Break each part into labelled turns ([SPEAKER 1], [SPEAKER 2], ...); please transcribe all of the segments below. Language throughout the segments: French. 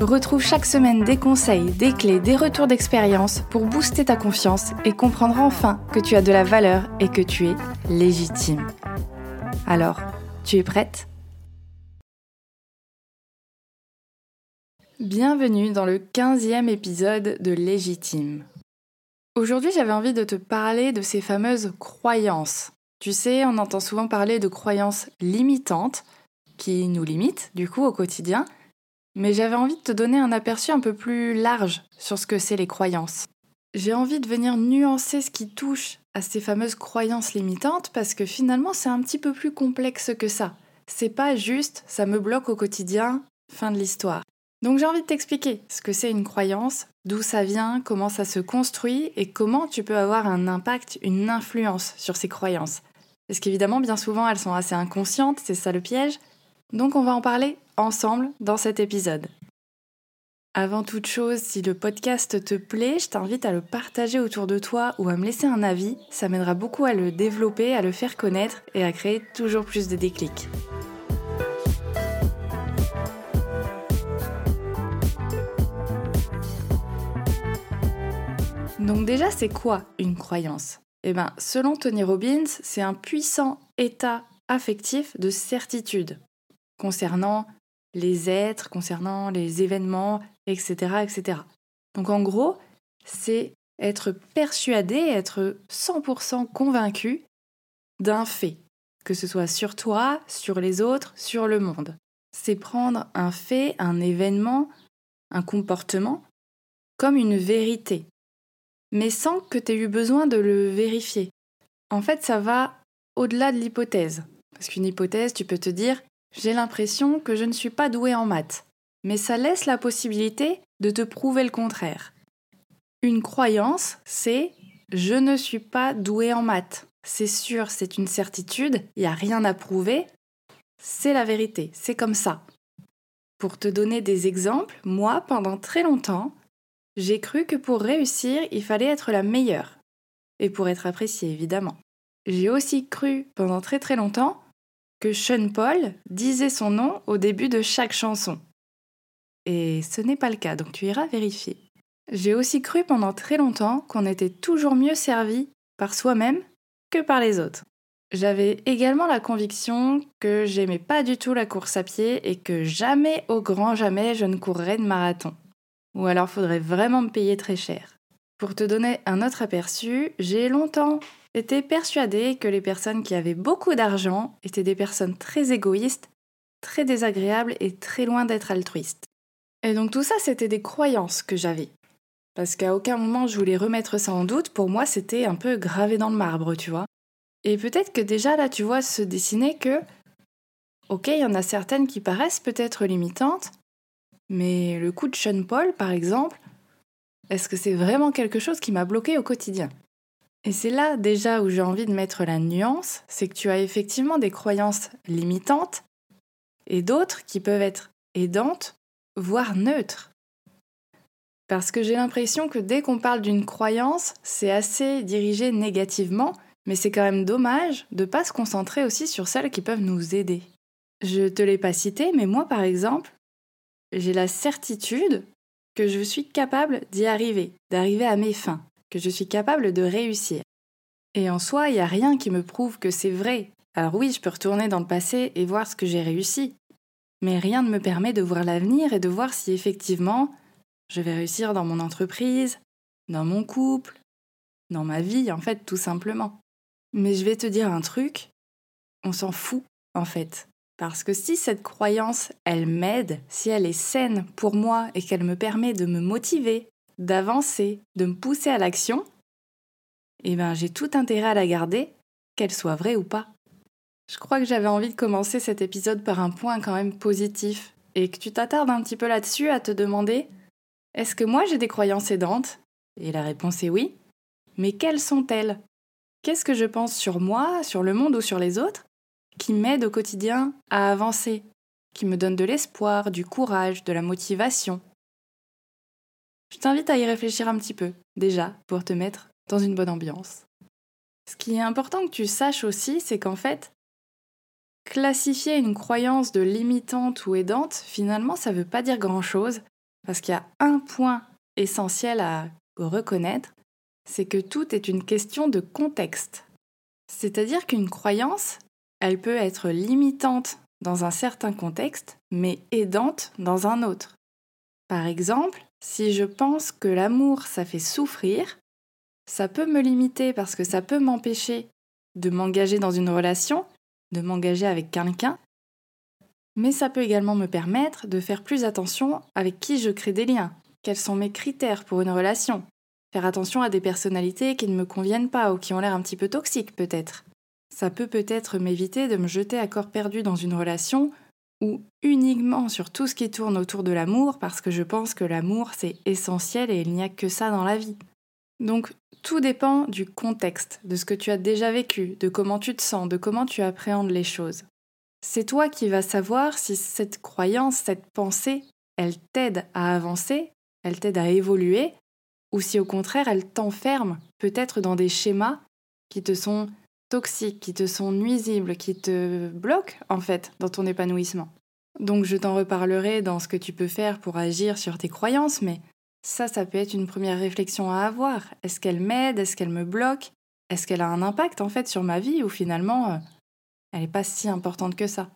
[SPEAKER 1] Retrouve chaque semaine des conseils, des clés, des retours d'expérience pour booster ta confiance et comprendre enfin que tu as de la valeur et que tu es légitime. Alors, tu es prête? Bienvenue dans le 15e épisode de Légitime. Aujourd'hui j'avais envie de te parler de ces fameuses croyances. Tu sais, on entend souvent parler de croyances limitantes qui nous limitent du coup au quotidien mais j'avais envie de te donner un aperçu un peu plus large sur ce que c'est les croyances. J'ai envie de venir nuancer ce qui touche à ces fameuses croyances limitantes parce que finalement c'est un petit peu plus complexe que ça. C'est pas juste ça me bloque au quotidien, fin de l'histoire. Donc j'ai envie de t'expliquer ce que c'est une croyance, d'où ça vient, comment ça se construit et comment tu peux avoir un impact, une influence sur ces croyances. Parce qu'évidemment, bien souvent, elles sont assez inconscientes, c'est ça le piège. Donc on va en parler ensemble dans cet épisode. Avant toute chose, si le podcast te plaît, je t'invite à le partager autour de toi ou à me laisser un avis. Ça m'aidera beaucoup à le développer, à le faire connaître et à créer toujours plus de déclics. Donc déjà, c'est quoi une croyance? Eh bien, selon Tony Robbins, c'est un puissant état affectif de certitude concernant les êtres, concernant les événements, etc. etc. Donc en gros, c'est être persuadé, être 100% convaincu d'un fait, que ce soit sur toi, sur les autres, sur le monde. C'est prendre un fait, un événement, un comportement comme une vérité, mais sans que tu aies eu besoin de le vérifier. En fait, ça va au-delà de l'hypothèse. Parce qu'une hypothèse, tu peux te dire, j'ai l'impression que je ne suis pas douée en maths, mais ça laisse la possibilité de te prouver le contraire. Une croyance, c'est je ne suis pas douée en maths. C'est sûr, c'est une certitude, il n'y a rien à prouver. C'est la vérité, c'est comme ça. Pour te donner des exemples, moi, pendant très longtemps, j'ai cru que pour réussir, il fallait être la meilleure. Et pour être appréciée, évidemment. J'ai aussi cru pendant très très longtemps que Sean Paul disait son nom au début de chaque chanson. Et ce n'est pas le cas, donc tu iras vérifier. J'ai aussi cru pendant très longtemps qu'on était toujours mieux servi par soi-même que par les autres. J'avais également la conviction que j'aimais pas du tout la course à pied et que jamais au grand jamais je ne courrais de marathon. Ou alors faudrait vraiment me payer très cher. Pour te donner un autre aperçu, j'ai longtemps été persuadée que les personnes qui avaient beaucoup d'argent étaient des personnes très égoïstes, très désagréables et très loin d'être altruistes. Et donc tout ça, c'était des croyances que j'avais. Parce qu'à aucun moment je voulais remettre ça en doute, pour moi c'était un peu gravé dans le marbre, tu vois. Et peut-être que déjà là, tu vois se dessiner que, ok, il y en a certaines qui paraissent peut-être limitantes, mais le coup de Sean Paul, par exemple, est-ce que c'est vraiment quelque chose qui m'a bloqué au quotidien? Et c'est là déjà où j'ai envie de mettre la nuance, c'est que tu as effectivement des croyances limitantes et d'autres qui peuvent être aidantes, voire neutres. Parce que j'ai l'impression que dès qu'on parle d'une croyance, c'est assez dirigé négativement, mais c'est quand même dommage de ne pas se concentrer aussi sur celles qui peuvent nous aider. Je te l'ai pas cité, mais moi par exemple, j'ai la certitude que je suis capable d'y arriver, d'arriver à mes fins, que je suis capable de réussir. Et en soi, il n'y a rien qui me prouve que c'est vrai. Alors oui, je peux retourner dans le passé et voir ce que j'ai réussi, mais rien ne me permet de voir l'avenir et de voir si effectivement je vais réussir dans mon entreprise, dans mon couple, dans ma vie, en fait, tout simplement. Mais je vais te dire un truc, on s'en fout, en fait. Parce que si cette croyance, elle m'aide, si elle est saine pour moi et qu'elle me permet de me motiver, d'avancer, de me pousser à l'action, eh ben j'ai tout intérêt à la garder, qu'elle soit vraie ou pas. Je crois que j'avais envie de commencer cet épisode par un point quand même positif, et que tu t'attardes un petit peu là-dessus à te demander est-ce que moi j'ai des croyances aidantes? Et la réponse est oui. Mais quelles sont-elles? Qu'est-ce que je pense sur moi, sur le monde ou sur les autres qui m'aide au quotidien à avancer, qui me donne de l'espoir, du courage, de la motivation? Je t'invite à y réfléchir un petit peu, déjà, pour te mettre dans une bonne ambiance. Ce qui est important que tu saches aussi, c'est qu'en fait, classifier une croyance de limitante ou aidante, finalement, ça ne veut pas dire grand-chose, parce qu'il y a un point essentiel à reconnaître, c'est que tout est une question de contexte. C'est-à-dire qu'une croyance, elle peut être limitante dans un certain contexte, mais aidante dans un autre. Par exemple, si je pense que l'amour, ça fait souffrir, ça peut me limiter parce que ça peut m'empêcher de m'engager dans une relation, de m'engager avec quelqu'un, mais ça peut également me permettre de faire plus attention avec qui je crée des liens, quels sont mes critères pour une relation, faire attention à des personnalités qui ne me conviennent pas ou qui ont l'air un petit peu toxiques peut-être. Ça peut peut-être m'éviter de me jeter à corps perdu dans une relation ou uniquement sur tout ce qui tourne autour de l'amour parce que je pense que l'amour c'est essentiel et il n'y a que ça dans la vie. Donc tout dépend du contexte, de ce que tu as déjà vécu, de comment tu te sens, de comment tu appréhendes les choses. C'est toi qui vas savoir si cette croyance, cette pensée, elle t'aide à avancer, elle t'aide à évoluer, ou si au contraire elle t'enferme peut-être dans des schémas qui te sont toxiques, qui te sont nuisibles, qui te bloquent en fait dans ton épanouissement. Donc je t'en reparlerai dans ce que tu peux faire pour agir sur tes croyances, mais ça, ça peut être une première réflexion à avoir. Est-ce qu'elle m'aide? Est-ce qu'elle me bloque? Est-ce qu'elle a un impact en fait sur ma vie ou finalement euh, elle n'est pas si importante que ça?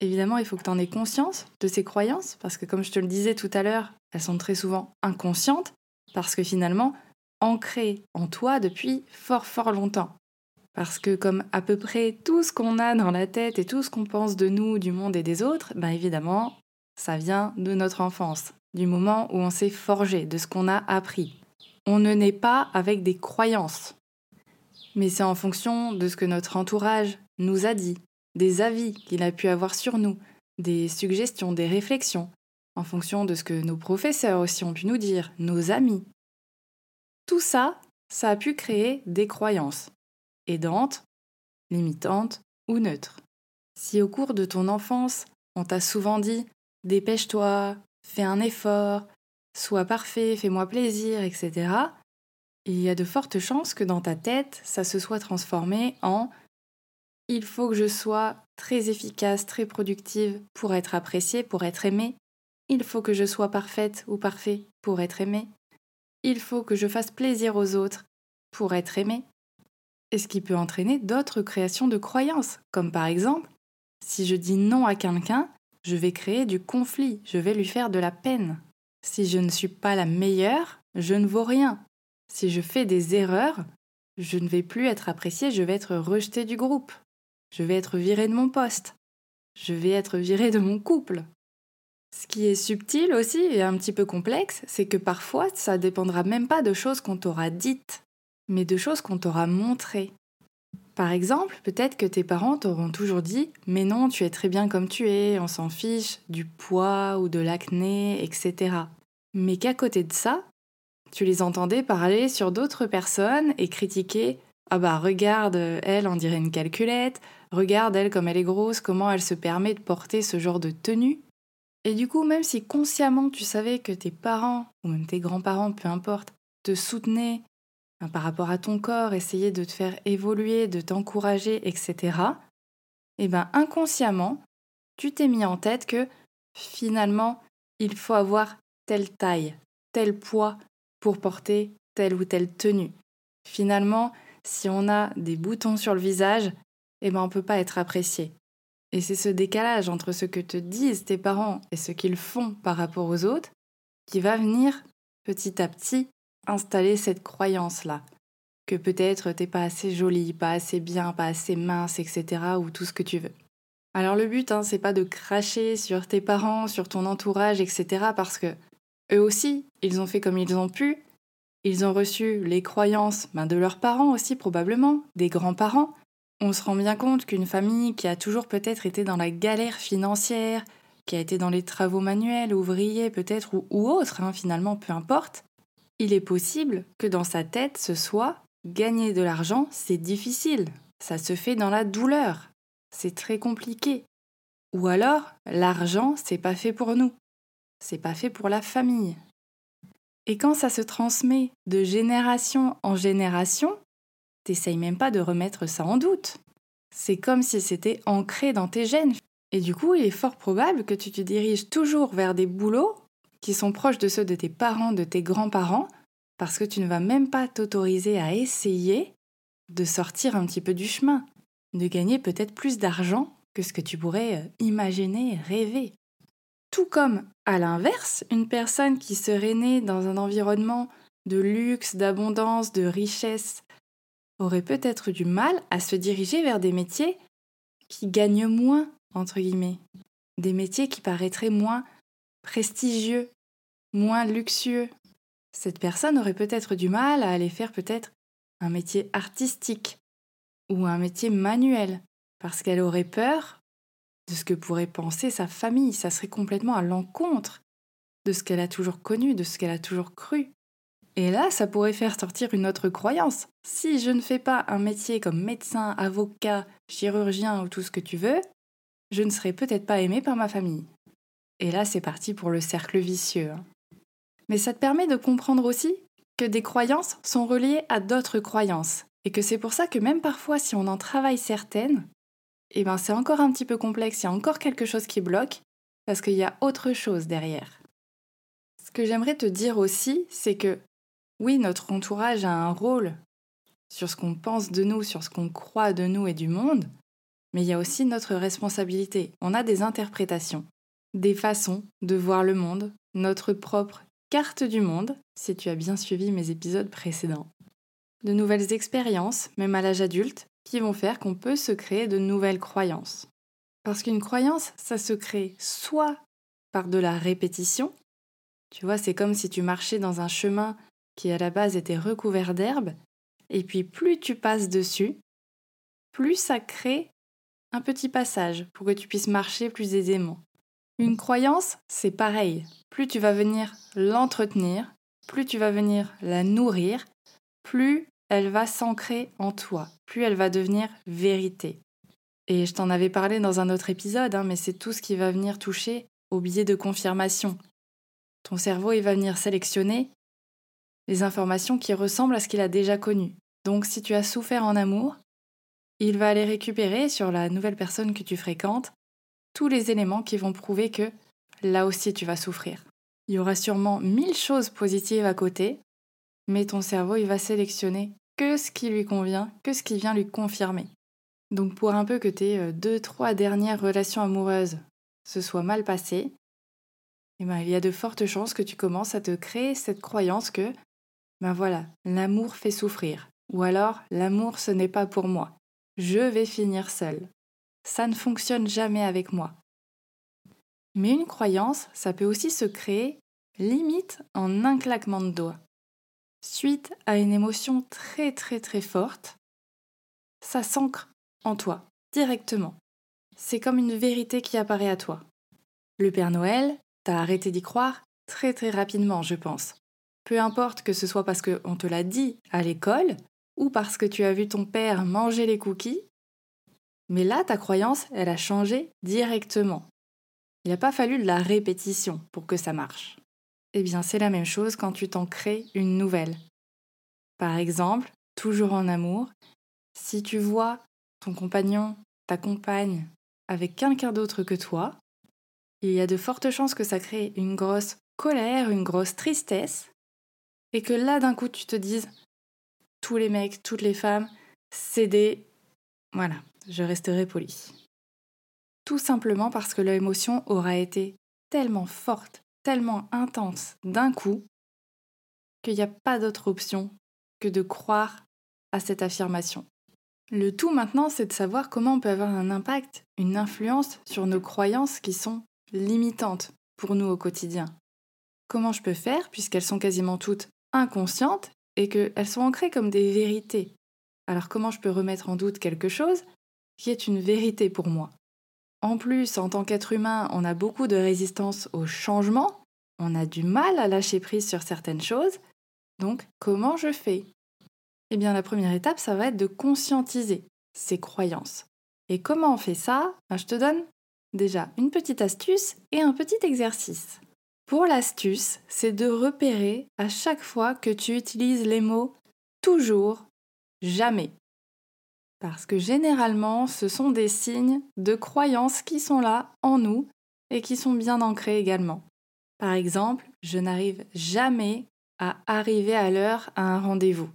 [SPEAKER 1] Évidemment, il faut que tu en aies conscience de ces croyances parce que comme je te le disais tout à l'heure, elles sont très souvent inconscientes parce que finalement ancrées en toi depuis fort fort longtemps. Parce que comme à peu près tout ce qu'on a dans la tête et tout ce qu'on pense de nous, du monde et des autres, ben évidemment, ça vient de notre enfance du moment où on s'est forgé, de ce qu'on a appris. On ne naît pas avec des croyances, mais c'est en fonction de ce que notre entourage nous a dit, des avis qu'il a pu avoir sur nous, des suggestions, des réflexions, en fonction de ce que nos professeurs aussi ont pu nous dire, nos amis. Tout ça, ça a pu créer des croyances, aidantes, limitantes ou neutres. Si au cours de ton enfance, on t'a souvent dit Dépêche-toi, fais un effort, sois parfait, fais-moi plaisir, etc., il y a de fortes chances que dans ta tête, ça se soit transformé en il faut que je sois très efficace, très productive pour être appréciée, pour être aimée. Il faut que je sois parfaite ou parfait pour être aimée. Il faut que je fasse plaisir aux autres pour être aimée. Et ce qui peut entraîner d'autres créations de croyances, comme par exemple, si je dis non à quelqu'un, je vais créer du conflit, je vais lui faire de la peine. Si je ne suis pas la meilleure, je ne vaux rien. Si je fais des erreurs, je ne vais plus être appréciée, je vais être rejetée du groupe. Je vais être virée de mon poste. Je vais être virée de mon couple. Ce qui est subtil aussi et un petit peu complexe, c'est que parfois ça dépendra même pas de choses qu'on t'aura dites, mais de choses qu'on t'aura montrées. Par exemple, peut-être que tes parents t'auront toujours dit Mais non, tu es très bien comme tu es, on s'en fiche du poids ou de l'acné, etc. Mais qu'à côté de ça, tu les entendais parler sur d'autres personnes et critiquer Ah bah regarde, elle, on dirait une calculette, regarde elle comme elle est grosse, comment elle se permet de porter ce genre de tenue. Et du coup, même si consciemment tu savais que tes parents, ou même tes grands-parents, peu importe, te soutenaient par rapport à ton corps, essayer de te faire évoluer, de t'encourager, etc., eh ben inconsciemment, tu t'es mis en tête que finalement, il faut avoir telle taille, tel poids pour porter telle ou telle tenue. Finalement, si on a des boutons sur le visage, eh ben on peut pas être apprécié. Et c'est ce décalage entre ce que te disent tes parents et ce qu'ils font par rapport aux autres qui va venir petit à petit installer cette croyance-là, que peut-être t'es pas assez jolie, pas assez bien, pas assez mince, etc., ou tout ce que tu veux. Alors le but, hein, c'est pas de cracher sur tes parents, sur ton entourage, etc., parce que eux aussi, ils ont fait comme ils ont pu, ils ont reçu les croyances ben, de leurs parents aussi probablement, des grands-parents. On se rend bien compte qu'une famille qui a toujours peut-être été dans la galère financière, qui a été dans les travaux manuels, ouvriers peut-être, ou, ou autres, hein, finalement, peu importe, il est possible que dans sa tête, ce soit gagner de l'argent, c'est difficile. Ça se fait dans la douleur. C'est très compliqué. Ou alors, l'argent, c'est pas fait pour nous. C'est pas fait pour la famille. Et quand ça se transmet de génération en génération, t'essayes même pas de remettre ça en doute. C'est comme si c'était ancré dans tes gènes. Et du coup, il est fort probable que tu te diriges toujours vers des boulots qui sont proches de ceux de tes parents, de tes grands-parents, parce que tu ne vas même pas t'autoriser à essayer de sortir un petit peu du chemin, de gagner peut-être plus d'argent que ce que tu pourrais euh, imaginer, rêver. Tout comme, à l'inverse, une personne qui serait née dans un environnement de luxe, d'abondance, de richesse, aurait peut-être du mal à se diriger vers des métiers qui gagnent moins, entre guillemets, des métiers qui paraîtraient moins prestigieux, moins luxueux. Cette personne aurait peut-être du mal à aller faire peut-être un métier artistique ou un métier manuel, parce qu'elle aurait peur de ce que pourrait penser sa famille. Ça serait complètement à l'encontre de ce qu'elle a toujours connu, de ce qu'elle a toujours cru. Et là, ça pourrait faire sortir une autre croyance. Si je ne fais pas un métier comme médecin, avocat, chirurgien ou tout ce que tu veux, je ne serai peut-être pas aimé par ma famille. Et là, c'est parti pour le cercle vicieux. Hein. Mais ça te permet de comprendre aussi que des croyances sont reliées à d'autres croyances. Et que c'est pour ça que même parfois, si on en travaille certaines, eh ben c'est encore un petit peu complexe, il y a encore quelque chose qui bloque, parce qu'il y a autre chose derrière. Ce que j'aimerais te dire aussi, c'est que oui, notre entourage a un rôle sur ce qu'on pense de nous, sur ce qu'on croit de nous et du monde, mais il y a aussi notre responsabilité. On a des interprétations, des façons de voir le monde, notre propre carte du monde, si tu as bien suivi mes épisodes précédents. De nouvelles expériences, même à l'âge adulte, qui vont faire qu'on peut se créer de nouvelles croyances. Parce qu'une croyance, ça se crée soit par de la répétition, tu vois, c'est comme si tu marchais dans un chemin qui à la base était recouvert d'herbe, et puis plus tu passes dessus, plus ça crée un petit passage pour que tu puisses marcher plus aisément. Une croyance, c'est pareil. Plus tu vas venir l'entretenir, plus tu vas venir la nourrir, plus elle va s'ancrer en toi, plus elle va devenir vérité. Et je t'en avais parlé dans un autre épisode, hein, mais c'est tout ce qui va venir toucher au biais de confirmation. Ton cerveau, il va venir sélectionner les informations qui ressemblent à ce qu'il a déjà connu. Donc si tu as souffert en amour, il va aller récupérer sur la nouvelle personne que tu fréquentes tous les éléments qui vont prouver que là aussi tu vas souffrir. Il y aura sûrement mille choses positives à côté, mais ton cerveau il va sélectionner que ce qui lui convient, que ce qui vient lui confirmer. Donc pour un peu que tes euh, deux, trois dernières relations amoureuses se soient mal passées, eh ben, il y a de fortes chances que tu commences à te créer cette croyance que ben voilà, l'amour fait souffrir. Ou alors, l'amour ce n'est pas pour moi. Je vais finir seul. Ça ne fonctionne jamais avec moi. Mais une croyance, ça peut aussi se créer limite en un claquement de doigts. Suite à une émotion très très très forte, ça s'ancre en toi, directement. C'est comme une vérité qui apparaît à toi. Le Père Noël, t'as arrêté d'y croire très très rapidement, je pense. Peu importe que ce soit parce qu'on te l'a dit à l'école ou parce que tu as vu ton père manger les cookies, mais là, ta croyance, elle a changé directement. Il n'a pas fallu de la répétition pour que ça marche. Eh bien, c'est la même chose quand tu t'en crées une nouvelle. Par exemple, toujours en amour, si tu vois ton compagnon, ta compagne avec quelqu'un d'autre que toi, il y a de fortes chances que ça crée une grosse colère, une grosse tristesse, et que là d'un coup tu te dises tous les mecs, toutes les femmes, c'est des... Voilà, je resterai poli. Tout simplement parce que l'émotion aura été tellement forte, tellement intense d'un coup, qu'il n'y a pas d'autre option que de croire à cette affirmation. Le tout maintenant, c'est de savoir comment on peut avoir un impact, une influence sur nos croyances qui sont limitantes pour nous au quotidien. Comment je peux faire, puisqu'elles sont quasiment toutes inconscientes et qu'elles sont ancrées comme des vérités? Alors comment je peux remettre en doute quelque chose qui est une vérité pour moi En plus, en tant qu'être humain, on a beaucoup de résistance au changement, on a du mal à lâcher prise sur certaines choses, donc comment je fais? Eh bien, la première étape, ça va être de conscientiser ces croyances. Et comment on fait ça? Ben, Je te donne déjà une petite astuce et un petit exercice. Pour l'astuce, c'est de repérer à chaque fois que tu utilises les mots toujours, jamais. Parce que généralement, ce sont des signes de croyances qui sont là en nous et qui sont bien ancrés également. Par exemple, je n'arrive jamais à arriver à l'heure à un rendez-vous.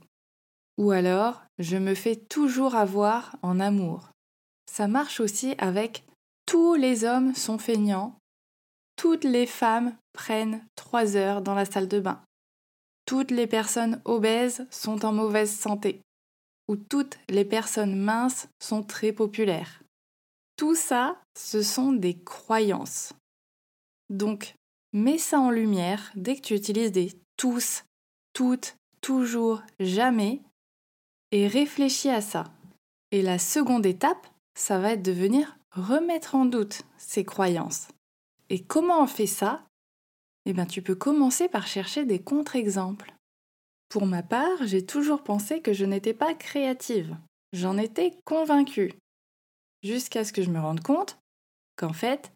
[SPEAKER 1] Ou alors, je me fais toujours avoir en amour. Ça marche aussi avec tous les hommes sont feignants, toutes les femmes prennent trois heures dans la salle de bain, toutes les personnes obèses sont en mauvaise santé, ou toutes les personnes minces sont très populaires. Tout ça, ce sont des croyances. Donc, mets ça en lumière dès que tu utilises des tous, toutes, toujours, jamais, et réfléchis à ça. Et la seconde étape, ça va être de venir remettre en doute ces croyances. Et comment on fait ça? Eh bien, tu peux commencer par chercher des contre-exemples. Pour ma part, j'ai toujours pensé que je n'étais pas créative. J'en étais convaincue. Jusqu'à ce que je me rende compte qu'en fait,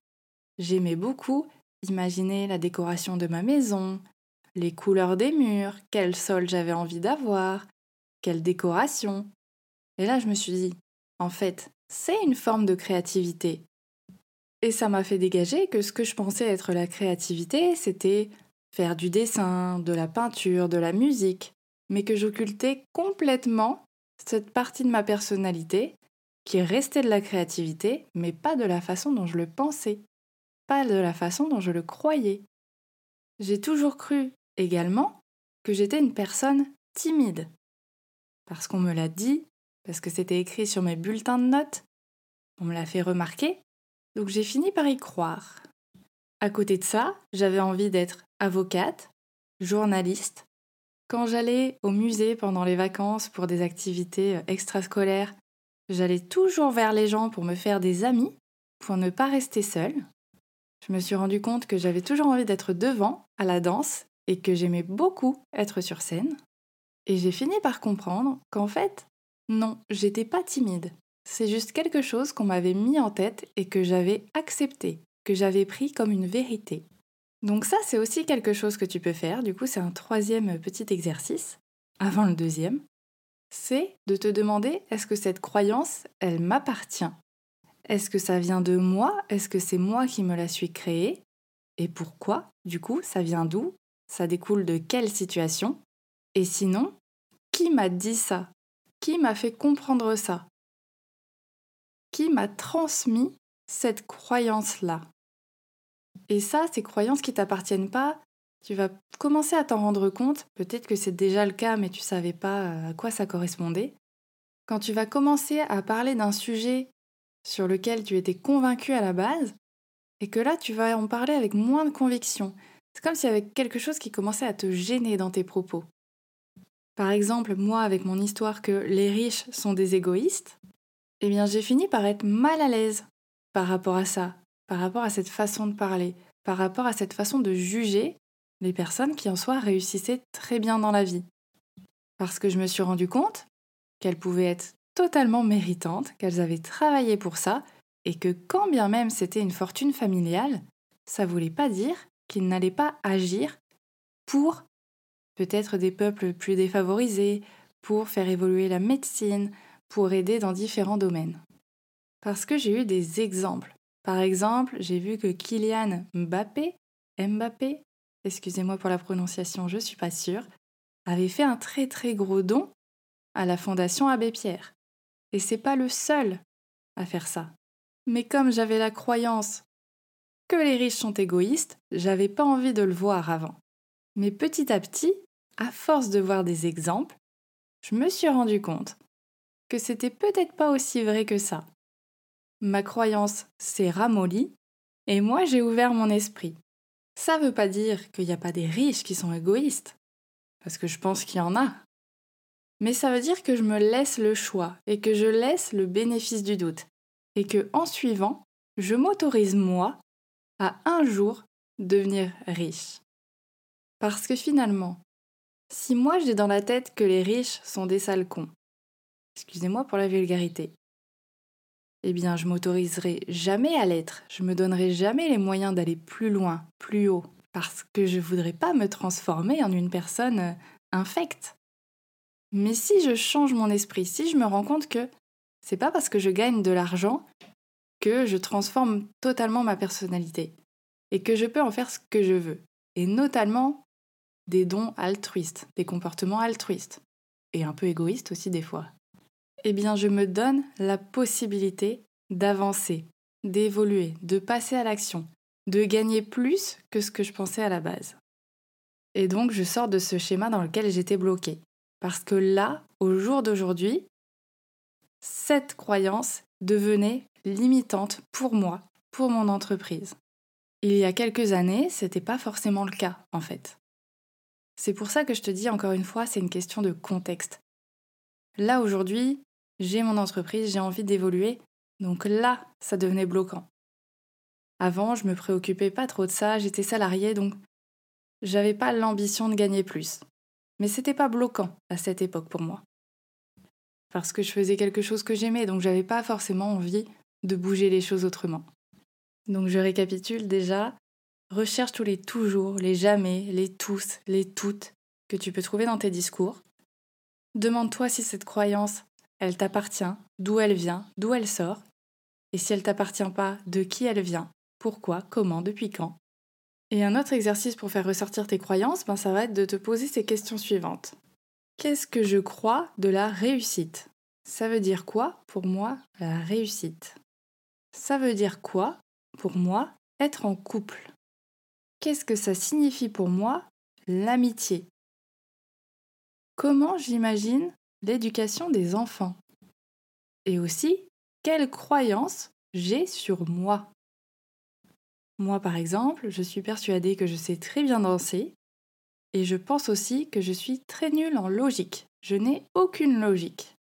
[SPEAKER 1] j'aimais beaucoup imaginer la décoration de ma maison, les couleurs des murs, quel sol j'avais envie d'avoir, quelle décoration. Et là, je me suis dit, en fait, c'est une forme de créativité. Et ça m'a fait dégager que ce que je pensais être la créativité, c'était faire du dessin, de la peinture, de la musique, mais que j'occultais complètement cette partie de ma personnalité qui restait de la créativité, mais pas de la façon dont je le pensais, pas de la façon dont je le croyais. J'ai toujours cru également que j'étais une personne timide, parce qu'on me l'a dit, parce que c'était écrit sur mes bulletins de notes, on me l'a fait remarquer, donc j'ai fini par y croire. À côté de ça, j'avais envie d'être avocate, journaliste. Quand j'allais au musée pendant les vacances pour des activités euh, extrascolaires, j'allais toujours vers les gens pour me faire des amis, pour ne pas rester seule. Je me suis rendu compte que j'avais toujours envie d'être devant, à la danse, et que j'aimais beaucoup être sur scène. Et j'ai fini par comprendre qu'en fait, non, j'étais pas timide. C'est juste quelque chose qu'on m'avait mis en tête et que j'avais accepté, que j'avais pris comme une vérité. Donc ça, c'est aussi quelque chose que tu peux faire. Du coup, c'est un troisième petit exercice, avant le deuxième. C'est de te demander, est-ce que cette croyance, elle m'appartient? Est-ce que ça vient de moi? Est-ce que c'est moi qui me la suis créée? Et pourquoi? Du coup, ça vient d'où? Ça découle de quelle situation? Et sinon, qui m'a dit ça? Qui m'a fait comprendre ça? Qui m'a transmis cette croyance-là? Et ça, ces croyances qui t'appartiennent pas, tu vas commencer à t'en rendre compte, peut-être que c'est déjà le cas mais tu savais pas euh, à quoi ça correspondait. Quand tu vas commencer à parler d'un sujet sur lequel tu étais convaincu à la base, et que là tu vas en parler avec moins de conviction. C'est comme s'il y avait quelque chose qui commençait à te gêner dans tes propos. Par exemple, moi, avec mon histoire que les riches sont des égoïstes, eh bien, j'ai fini par être mal à l'aise par rapport à ça, par rapport à cette façon de parler, par rapport à cette façon de juger les personnes qui en soi réussissaient très bien dans la vie. Parce que je me suis rendu compte qu'elles pouvaient être totalement méritantes, qu'elles avaient travaillé pour ça, et que quand bien même c'était une fortune familiale, ça voulait pas dire qu'ils n'allaient pas agir pour peut-être des peuples plus défavorisés, pour faire évoluer la médecine, pour aider dans différents domaines. Parce que j'ai eu des exemples. Par exemple, j'ai vu que Kylian Mbappé, Mbappé, excusez-moi pour la prononciation, je suis pas sûre, avait fait un très très gros don à la Fondation Abbé Pierre. Et c'est pas le seul à faire ça. Mais comme j'avais la croyance que les riches sont égoïstes, j'avais pas envie de le voir avant. Mais petit à petit, à force de voir des exemples, je me suis rendu compte que c'était peut-être pas aussi vrai que ça. Ma croyance s'est ramollie et moi j'ai ouvert mon esprit. Ça veut pas dire qu'il n'y a pas des riches qui sont égoïstes, parce que je pense qu'il y en a. Mais ça veut dire que je me laisse le choix et que je laisse le bénéfice du doute et que en suivant, je m'autorise moi à un jour devenir riche. Parce que finalement, Si moi j'ai dans la tête que les riches sont des sales cons, excusez-moi pour la vulgarité, eh bien je m'autoriserai jamais à l'être, je me donnerai jamais les moyens d'aller plus loin, plus haut, parce que je voudrais pas me transformer en une personne euh, infecte. Mais si je change mon esprit, si je me rends compte que c'est pas parce que je gagne de l'argent que je transforme totalement ma personnalité et que je peux en faire ce que je veux, et notamment des dons altruistes, des comportements altruistes, et un peu égoïstes aussi des fois eh bien je me donne la possibilité d'avancer, d'évoluer, de passer à l'action, de gagner plus que ce que je pensais à la base. Et donc je sors de ce schéma dans lequel j'étais bloquée. Parce que là, au jour d'aujourd'hui, cette croyance devenait limitante pour moi, pour mon entreprise. Il y a quelques années, c'était pas forcément le cas, en fait. C'est pour ça que je te dis encore une fois, c'est une question de contexte. Là aujourd'hui, j'ai mon entreprise, j'ai envie d'évoluer. Donc là, ça devenait bloquant. Avant, je me préoccupais pas trop de ça, j'étais salariée, donc j'avais pas l'ambition de gagner plus. Mais c'était pas bloquant à cette époque pour moi. Parce que je faisais quelque chose que j'aimais, donc j'avais pas forcément envie de bouger les choses autrement. Donc je récapitule déjà, recherche tous les toujours, les jamais, les tous, les toutes que tu peux trouver dans tes discours. Demande-toi si cette croyance, elle t'appartient, d'où elle vient, d'où elle sort, et si elle t'appartient pas, de qui elle vient, pourquoi, comment, depuis quand. Et un autre exercice pour faire ressortir tes croyances, ben ça va être de te poser ces questions suivantes. Qu'est-ce que je crois de la réussite? Ça veut dire quoi pour moi la réussite? Ça veut dire quoi pour moi être en couple? Qu'est-ce que ça signifie pour moi l'amitié? Comment j'imagine l'éducation des enfants Et aussi, quelles croyances j'ai sur moi? Moi, par exemple, je suis persuadée que je sais très bien danser et je pense aussi que je suis très nulle en logique. Je n'ai aucune logique.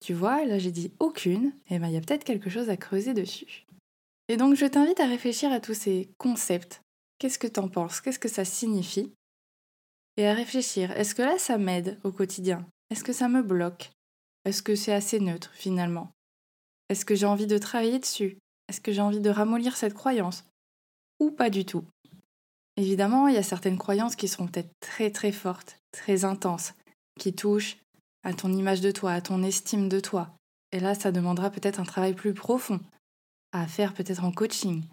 [SPEAKER 1] Tu vois, là j'ai dit aucune, et eh bien il y a peut-être quelque chose à creuser dessus. Et donc je t'invite à réfléchir à tous ces concepts. Qu'est-ce que t'en penses? Qu'est-ce que ça signifie? Et à réfléchir, est-ce que là ça m'aide au quotidien? Est-ce que ça me bloque? Est-ce que c'est assez neutre finalement? Est-ce que j'ai envie de travailler dessus? Est-ce que j'ai envie de ramollir cette croyance? Ou pas du tout? Évidemment, il y a certaines croyances qui seront peut-être très très fortes, très intenses, qui touchent à ton image de toi, à ton estime de toi. Et là, ça demandera peut-être un travail plus profond, à faire peut-être en coaching.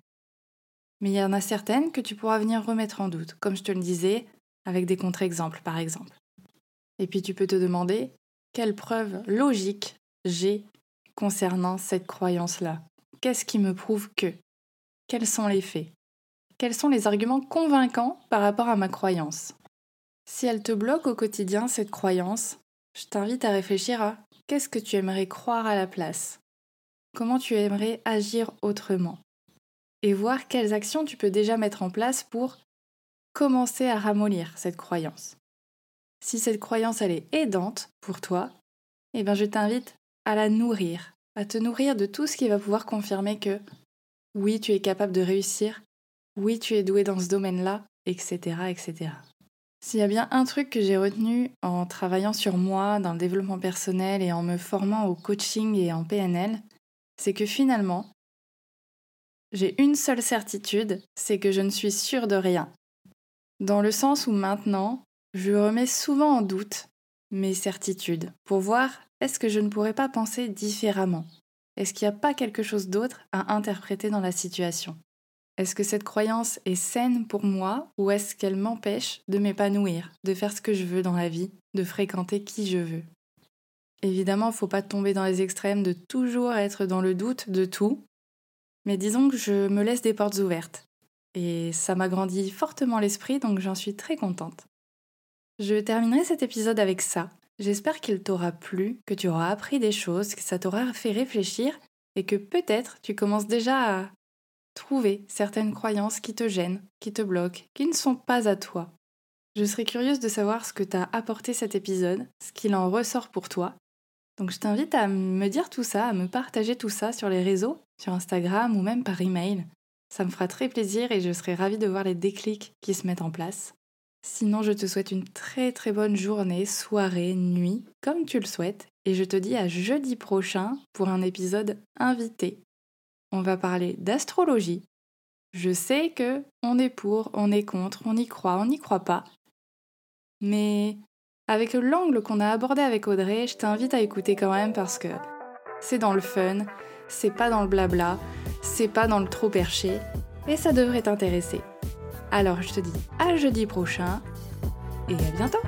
[SPEAKER 1] Mais il y en a certaines que tu pourras venir remettre en doute, comme je te le disais, avec des contre-exemples par exemple. Et puis tu peux te demander quelle preuve logique j'ai concernant cette croyance-là? Qu'est-ce qui me prouve que? Quels sont les faits? Quels sont les arguments convaincants par rapport à ma croyance? Si elle te bloque au quotidien, cette croyance, je t'invite à réfléchir à qu'est-ce que tu aimerais croire à la place? Comment tu aimerais agir autrement? Et voir quelles actions tu peux déjà mettre en place pour commencer à ramollir cette croyance. Si cette croyance elle est aidante pour toi, eh bien je t'invite à la nourrir, à te nourrir de tout ce qui va pouvoir confirmer que oui, tu es capable de réussir, oui, tu es doué dans ce domaine-là, etc., etc. S'il y a bien un truc que j'ai retenu en travaillant sur moi, dans le développement personnel et en me formant au coaching et en PNL, c'est que finalement, j'ai une seule certitude, c'est que je ne suis sûre de rien. Dans le sens où maintenant, je remets souvent en doute mes certitudes pour voir est-ce que je ne pourrais pas penser différemment Est-ce qu'il n'y a pas quelque chose d'autre à interpréter dans la situation? Est-ce que cette croyance est saine pour moi ou est-ce qu'elle m'empêche de m'épanouir, de faire ce que je veux dans la vie, de fréquenter qui je veux? Évidemment, il ne faut pas tomber dans les extrêmes de toujours être dans le doute de tout, mais disons que je me laisse des portes ouvertes. Et ça m'agrandit fortement l'esprit, donc j'en suis très contente. Je terminerai cet épisode avec ça. J'espère qu'il t'aura plu, que tu auras appris des choses, que ça t'aura fait réfléchir et que peut-être tu commences déjà à trouver certaines croyances qui te gênent, qui te bloquent, qui ne sont pas à toi. Je serais curieuse de savoir ce que t'a apporté cet épisode, ce qu'il en ressort pour toi. Donc je t'invite à me dire tout ça, à me partager tout ça sur les réseaux, sur Instagram ou même par email. Ça me fera très plaisir et je serai ravie de voir les déclics qui se mettent en place. Sinon, je te souhaite une très très bonne journée, soirée, nuit, comme tu le souhaites, et je te dis à jeudi prochain pour un épisode invité. On va parler d'astrologie. Je sais que on est pour, on est contre, on y croit, on n'y croit pas. Mais avec l'angle qu'on a abordé avec Audrey, je t'invite à écouter quand même parce que c'est dans le fun, c'est pas dans le blabla, c'est pas dans le trop perché, et ça devrait t'intéresser. Alors je te dis à jeudi prochain et à bientôt